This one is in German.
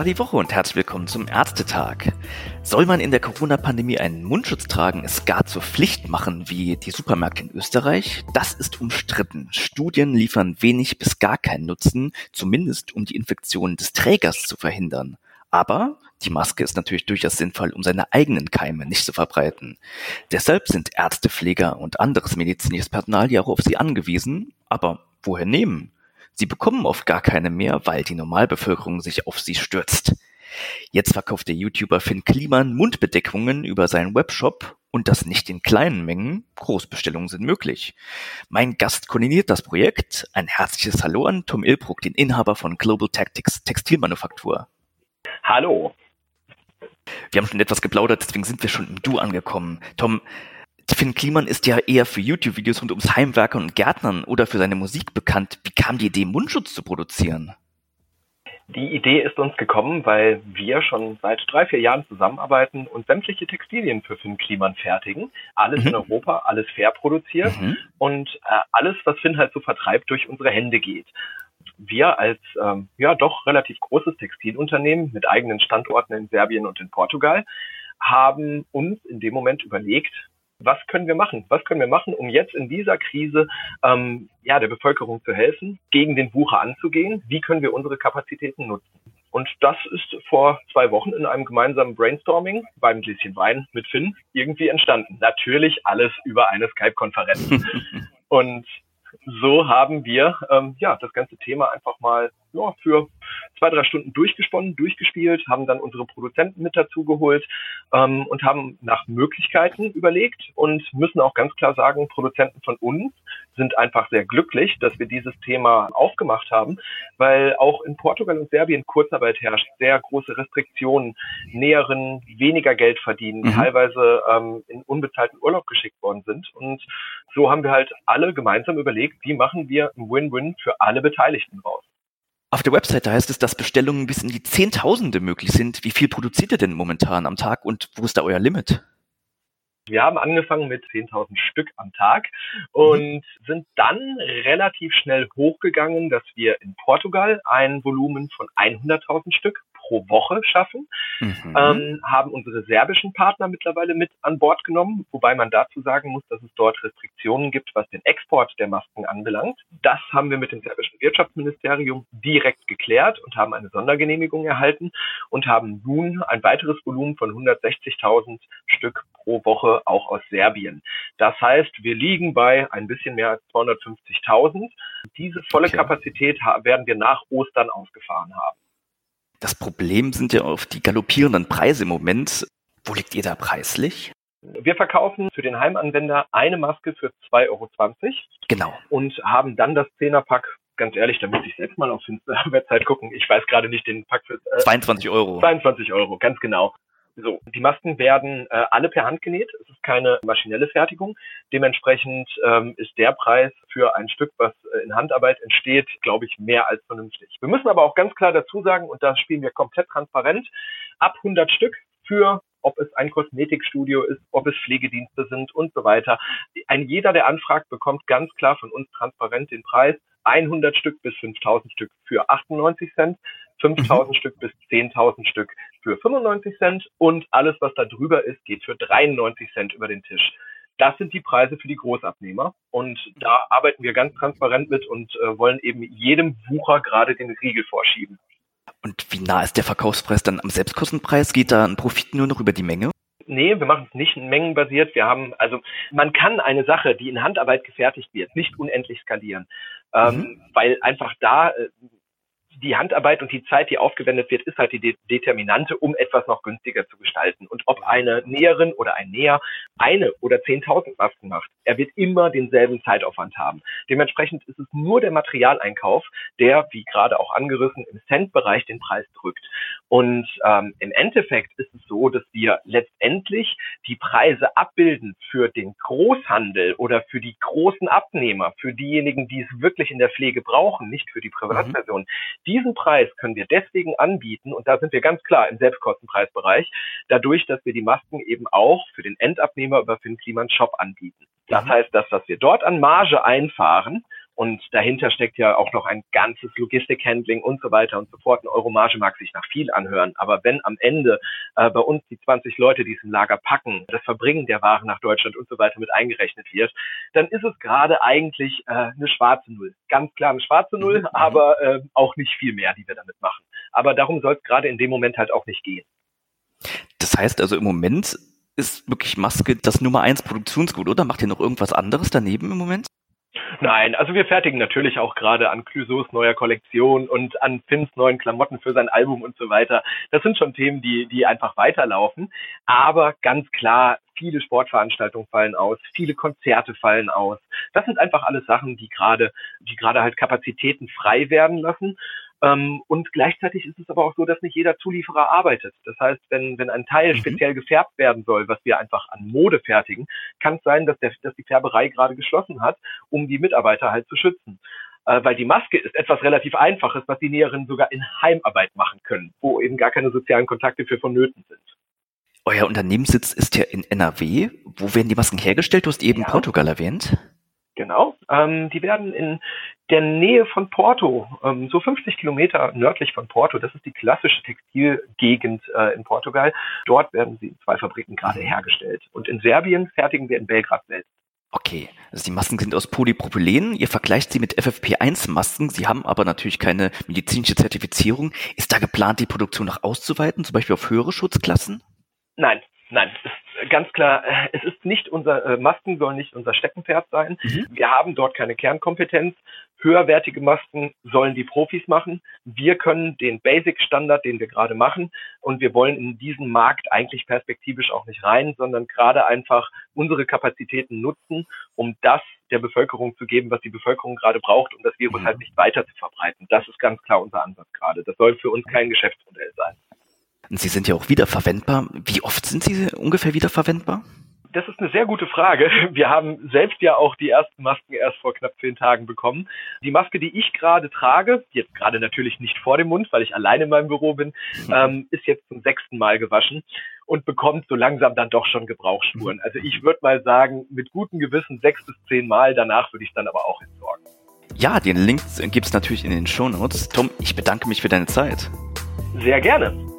Start die Woche und herzlich willkommen zum Ärztetag. Soll man in der Corona-Pandemie einen Mundschutz tragen, es gar zur Pflicht machen, wie die Supermärkte in Österreich? Das ist umstritten. Studien liefern wenig bis gar keinen Nutzen, zumindest um die Infektion des Trägers zu verhindern. Aber die Maske ist natürlich durchaus sinnvoll, um seine eigenen Keime nicht zu verbreiten. Deshalb sind Ärzte, Pfleger und anderes medizinisches Personal ja auch auf sie angewiesen. Aber woher nehmen? Sie bekommen oft gar keine mehr, weil die Normalbevölkerung sich auf sie stürzt. Jetzt verkauft der YouTuber Finn Kliman Mundbedeckungen über seinen Webshop und das nicht in kleinen Mengen. Großbestellungen sind möglich. Mein Gast koordiniert das Projekt. Ein herzliches Hallo an Tom Ilbruck, den Inhaber von Global Tactics Textilmanufaktur. Hallo. Wir haben schon etwas geplaudert, deswegen sind wir schon im Du angekommen. Tom, Finn Kliman ist ja eher für YouTube-Videos rund ums Heimwerkern und Gärtnern oder für seine Musik bekannt. Wie kam die Idee, Mundschutz zu produzieren? Die Idee ist uns gekommen, weil wir schon seit drei, vier Jahren zusammenarbeiten und sämtliche Textilien für Finn Kliman fertigen. Alles mhm. in Europa, alles fair produziert mhm. und äh, alles, was Finn halt so vertreibt, durch unsere Hände geht wir als ähm, ja doch relativ großes Textilunternehmen mit eigenen Standorten in Serbien und in Portugal haben uns in dem Moment überlegt, was können wir machen? Was können wir machen, um jetzt in dieser Krise ähm, ja der Bevölkerung zu helfen, gegen den Wucher anzugehen? Wie können wir unsere Kapazitäten nutzen? Und das ist vor zwei Wochen in einem gemeinsamen Brainstorming beim Gläschen Wein mit Finn irgendwie entstanden. Natürlich alles über eine Skype-Konferenz. Und so haben wir ähm, ja das ganze Thema einfach mal ja, für zwei, drei Stunden durchgesponnen, durchgespielt, haben dann unsere Produzenten mit dazu geholt ähm, und haben nach Möglichkeiten überlegt und müssen auch ganz klar sagen, Produzenten von uns sind einfach sehr glücklich, dass wir dieses Thema aufgemacht haben, weil auch in Portugal und Serbien Kurzarbeit herrscht, sehr große Restriktionen, Näheren weniger Geld verdienen, mhm. teilweise ähm, in unbezahlten Urlaub geschickt worden sind. Und so haben wir halt alle gemeinsam überlegt, wie machen wir ein Win-Win für alle Beteiligten raus. Auf der Webseite heißt es, dass Bestellungen bis in die Zehntausende möglich sind. Wie viel produziert ihr denn momentan am Tag und wo ist da euer Limit? Wir haben angefangen mit 10.000 Stück am Tag und mhm. sind dann relativ schnell hochgegangen, dass wir in Portugal ein Volumen von 100.000 Stück pro Woche schaffen, mhm. ähm, haben unsere serbischen Partner mittlerweile mit an Bord genommen, wobei man dazu sagen muss, dass es dort Restriktionen gibt, was den Export der Masken anbelangt. Das haben wir mit dem serbischen Wirtschaftsministerium direkt geklärt und haben eine Sondergenehmigung erhalten und haben nun ein weiteres Volumen von 160.000 Stück pro Woche auch aus Serbien. Das heißt, wir liegen bei ein bisschen mehr als 250.000. Diese volle okay. Kapazität werden wir nach Ostern ausgefahren haben. Das Problem sind ja oft die galoppierenden Preise im Moment. Wo liegt ihr da preislich? Wir verkaufen für den Heimanwender eine Maske für 2,20 Euro. Genau. Und haben dann das Zehnerpack ganz ehrlich, da muss ich selbst mal auf der Website gucken. Ich weiß gerade nicht den Pack für äh, 22 Euro. 22 Euro, ganz genau. So, die Masken werden äh, alle per Hand genäht. Es ist keine maschinelle Fertigung. Dementsprechend ähm, ist der Preis für ein Stück, was äh, in Handarbeit entsteht, glaube ich, mehr als vernünftig. Wir müssen aber auch ganz klar dazu sagen, und da spielen wir komplett transparent, ab 100 Stück für ob es ein Kosmetikstudio ist, ob es Pflegedienste sind und so weiter. Ein jeder, der anfragt, bekommt ganz klar von uns transparent den Preis. 100 Stück bis 5000 Stück für 98 Cent, 5000 mhm. Stück bis 10.000 Stück für 95 Cent und alles, was da drüber ist, geht für 93 Cent über den Tisch. Das sind die Preise für die Großabnehmer und da arbeiten wir ganz transparent mit und äh, wollen eben jedem Wucher gerade den Riegel vorschieben. Und wie nah ist der Verkaufspreis dann am Selbstkostenpreis? Geht da ein Profit nur noch über die Menge? Nee, wir machen es nicht mengenbasiert. Wir haben, also man kann eine Sache, die in Handarbeit gefertigt wird, nicht unendlich skalieren. Ähm, mhm. weil einfach da äh, die Handarbeit und die Zeit, die aufgewendet wird, ist halt die De Determinante, um etwas noch günstiger zu gestalten. Und ob eine Näherin oder ein Näher eine oder 10.000 Masken macht, er wird immer denselben Zeitaufwand haben. Dementsprechend ist es nur der Materialeinkauf, der, wie gerade auch angerissen, im Cent-Bereich den Preis drückt. Und ähm, im Endeffekt ist es so, dass wir letztendlich die Preise abbilden für den Großhandel oder für die großen Abnehmer, für diejenigen, die es wirklich in der Pflege brauchen, nicht für die Privatpersonen. Mhm diesen Preis können wir deswegen anbieten, und da sind wir ganz klar im Selbstkostenpreisbereich, dadurch, dass wir die Masken eben auch für den Endabnehmer über Finn Kliman Shop anbieten. Das mhm. heißt, das, was wir dort an Marge einfahren, Und dahinter steckt ja auch noch ein ganzes Logistikhandling und so weiter und so fort. Eine Euromarge mag sich nach viel anhören, aber wenn am Ende äh, bei uns die 20 Leute, die es im Lager packen, das Verbringen der Waren nach Deutschland und so weiter mit eingerechnet wird, dann ist es gerade eigentlich äh, eine schwarze Null. Ganz klar eine schwarze Null, mhm. aber äh, auch nicht viel mehr, die wir damit machen. Aber darum soll es gerade in dem Moment halt auch nicht gehen. Das heißt also im Moment ist wirklich Maske das Nummer eins Produktionsgut, oder? Macht ihr noch irgendwas anderes daneben im Moment? Nein, also wir fertigen natürlich auch gerade an Clouseaus neuer Kollektion und an Finns neuen Klamotten für sein Album und so weiter. Das sind schon Themen, die, die einfach weiterlaufen. Aber ganz klar, viele Sportveranstaltungen fallen aus, viele Konzerte fallen aus. Das sind einfach alles Sachen, die gerade, die gerade halt Kapazitäten frei werden lassen. Ähm, und gleichzeitig ist es aber auch so, dass nicht jeder Zulieferer arbeitet. Das heißt, wenn, wenn ein Teil mhm. speziell gefärbt werden soll, was wir einfach an Mode fertigen, kann es sein, dass, der, dass die Färberei gerade geschlossen hat, um die Mitarbeiter halt zu schützen. Äh, weil die Maske ist etwas relativ Einfaches, was die Näherinnen sogar in Heimarbeit machen können, wo eben gar keine sozialen Kontakte für vonnöten sind. Euer Unternehmenssitz ist ja in NRW. Wo werden die Masken hergestellt? Du hast eben ja. Portugal erwähnt. Genau. Ähm, die werden in der Nähe von Porto, ähm, so 50 Kilometer nördlich von Porto, das ist die klassische Textilgegend äh, in Portugal. Dort werden sie in zwei Fabriken gerade hergestellt. Und in Serbien fertigen wir in Belgrad selbst. Okay, also die Masken sind aus Polypropylen. Ihr vergleicht sie mit FFP1-Masken. Sie haben aber natürlich keine medizinische Zertifizierung. Ist da geplant, die Produktion noch auszuweiten, zum Beispiel auf höhere Schutzklassen? Nein, nein, ganz klar, äh, es ist nicht unser, äh, Masken sollen nicht unser Steckenpferd sein. Mhm. Wir haben dort keine Kernkompetenz. Höherwertige Masken sollen die Profis machen. Wir können den Basic-Standard, den wir gerade machen, und wir wollen in diesen Markt eigentlich perspektivisch auch nicht rein, sondern gerade einfach unsere Kapazitäten nutzen, um das der Bevölkerung zu geben, was die Bevölkerung gerade braucht, um das Virus mhm. halt nicht weiter zu verbreiten. Das ist ganz klar unser Ansatz gerade. Das soll für uns kein Geschäftsmodell sein. Sie sind ja auch wiederverwendbar. Wie oft sind Sie ungefähr wiederverwendbar? Das ist eine sehr gute Frage. Wir haben selbst ja auch die ersten Masken erst vor knapp zehn Tagen bekommen. Die Maske, die ich gerade trage, jetzt gerade natürlich nicht vor dem Mund, weil ich alleine in meinem Büro bin, mhm. ähm, ist jetzt zum sechsten Mal gewaschen und bekommt so langsam dann doch schon Gebrauchsspuren. Mhm. Also ich würde mal sagen, mit gutem Gewissen sechs bis zehn Mal. Danach würde ich dann aber auch entsorgen. Ja, den Link gibt es natürlich in den Shownotes. Tom, ich bedanke mich für deine Zeit. Sehr gerne.